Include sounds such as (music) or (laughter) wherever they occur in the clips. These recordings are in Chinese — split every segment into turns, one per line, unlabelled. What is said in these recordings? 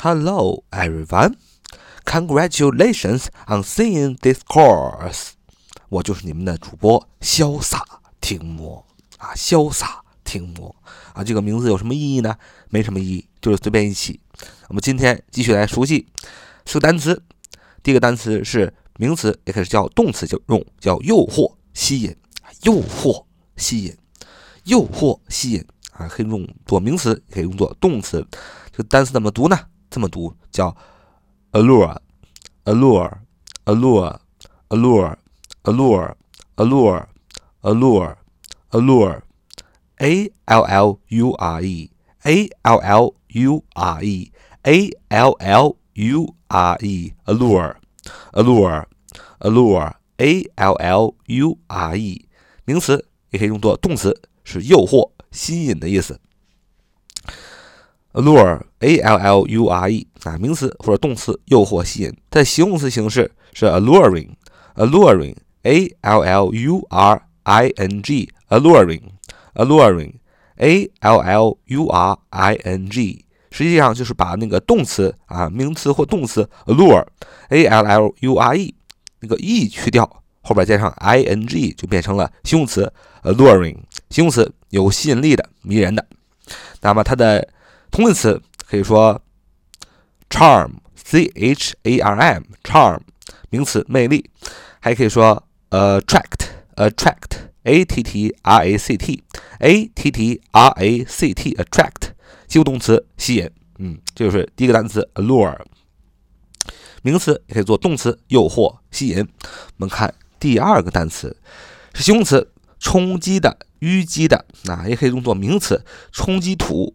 Hello, everyone. Congratulations on seeing this course. 我就是你们的主播潇洒听魔啊，潇洒听魔啊，这个名字有什么意义呢？没什么意义，就是随便一起。我们今天继续来熟悉四个单词。第一个单词是名词，也可以叫动词，就用叫诱惑、吸引。诱惑、吸引，诱惑、吸引啊，可以用作名词，也可以用作动词。这个单词怎么读呢？这么读叫 allure，allure，allure，allure，allure，allure，allure，a l l u r e，a l l u r e，a l l u r e，allure，allure，allure，a l l u r e，名词也可以用作动词，是诱惑、吸引的意思。Allure a l l u r e 啊，名词或者动词，诱惑、吸引。它的形容词形式是 alluring alluring a l l u r i n g alluring alluring a l l u r i n g，实际上就是把那个动词啊，名词或动词 allure a l l u r e 那个 e 去掉，后边加上 i n g 就变成了形容词 alluring 形容词有吸引力的、迷人的。那么它的同义词可以说 charm，c h a r m，charm，名词魅力，还可以说 attract，attract，a t t r a c t，a t t r a c t，attract，及物动词吸引，嗯，这就是第一个单词 allure，名词也可以做动词诱惑、吸引。我们看第二个单词是形容词，冲击的、淤积的，那也可以用作名词，冲击土。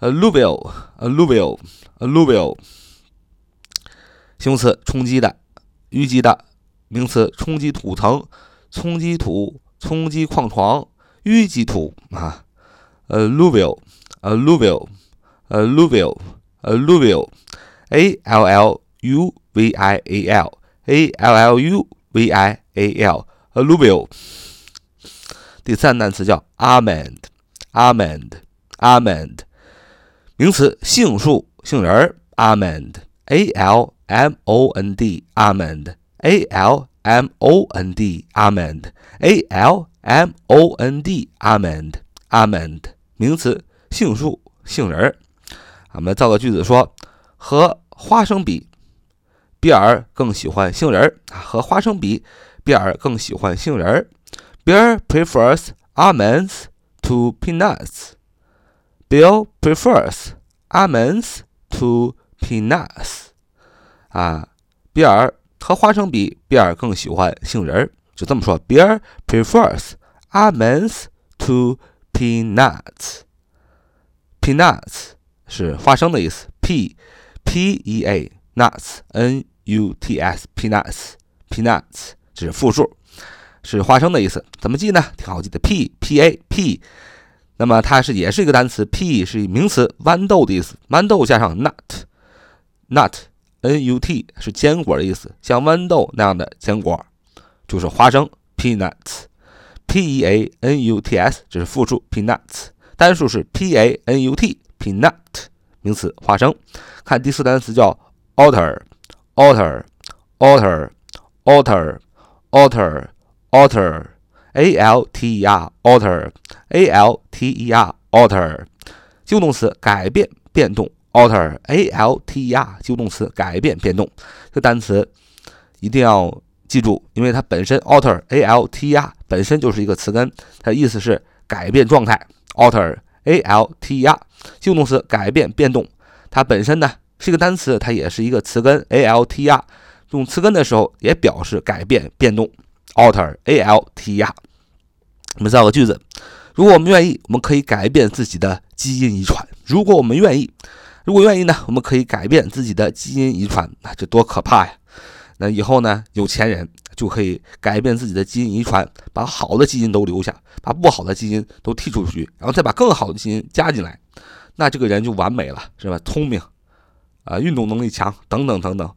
alluvial, alluvial, alluvial，形容词，冲击的、淤积的；名词，冲击土层、冲击土、冲击矿床、淤积土啊。alluvial, alluvial, alluvial, alluvial，a l l u v i a l, a l l u v i a l, alluvial。第三单词叫 almond, almond, almond。名词，杏树、杏仁儿，almond，a l m o n d，almond，a l m o n d，almond，a l m o n d，almond，almond，名词，杏树、杏仁儿。我们造个句子说，和花生比，比尔更喜欢杏仁儿。和花生比，比尔更喜欢杏仁儿。Bill prefers almonds to peanuts. Bill prefers almonds to peanuts。啊，比尔和花生比，比尔更喜欢杏仁儿。就这么说，Bill prefers almonds to peanuts。Peanuts 是花生的意思，p p e a nuts n u t s peanuts peanuts 这是复数，是花生的意思。怎么记呢？挺好记的，p p a p。 那么它是也是一个单词，pe 是名词，豌豆的意思。豌豆加上 nut，nut，n u t 是坚果的意思，像豌豆那样的坚果就是花生，peanuts，p e a n u t s 这是复数，peanuts 单数是 p a n u t，peanut 名词，花生。看第四单词叫 alter，alter，alter，alter，alter，alter。A l t e r alter，a l t e r alter，及物动词改变、变动。alter，a l t e r 及物动词改变、变动。这个单词一定要记住，因为它本身 alter，a l t e r 本身就是一个词根，它的意思是改变状态。alter，a l t e r 及物动词改变、变动。它本身呢是一个单词，它也是一个词根 a l t e r 用词根的时候也表示改变、变动。Alter a l t r，我们造个句子：如果我们愿意，我们可以改变自己的基因遗传。如果我们愿意如果愿意呢，我们可以改变自己的基因遗传，那这多可怕呀！那以后呢，有钱人就可以改变自己的基因遗传，把好的基因都留下，把不好的基因都剔出去，然后再把更好的基因加进来，那这个人就完美了，是吧？聪明，啊，运动能力强，等等等等。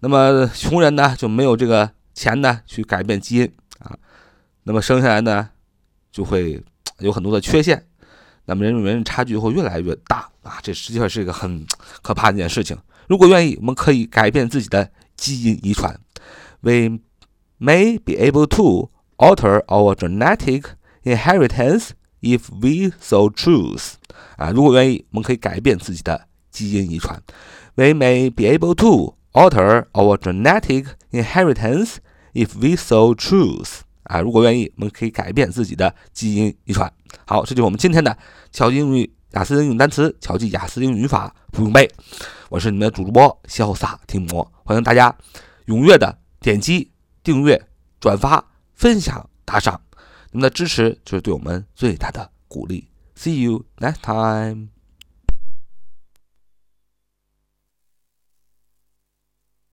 那么穷人呢，就没有这个钱呢去改变基因啊，那么生下来呢，就会 (tsk) 有很多的缺陷，那么人与人差距会越来越大啊，这实际上是一个很 (tsk) 可怕的一件事情。如果愿意，我们可以改变自己的。基因遗传，we may be able to alter our genetic inheritance if we so choose。啊，如果愿意，我们可以改变自己的基因遗传。We may be able to alter our genetic inheritance if we so choose。啊，如果愿意，我们可以改变自己的基因遗传。好，这就是我们今天的巧记英语雅思英语单词，巧记雅思英语语法不用背。我是你们的主播潇洒听魔。欢迎大家踊跃的点击订阅、转发、分享、打赏，你们的支持就是对我们最大的鼓励。See you next time.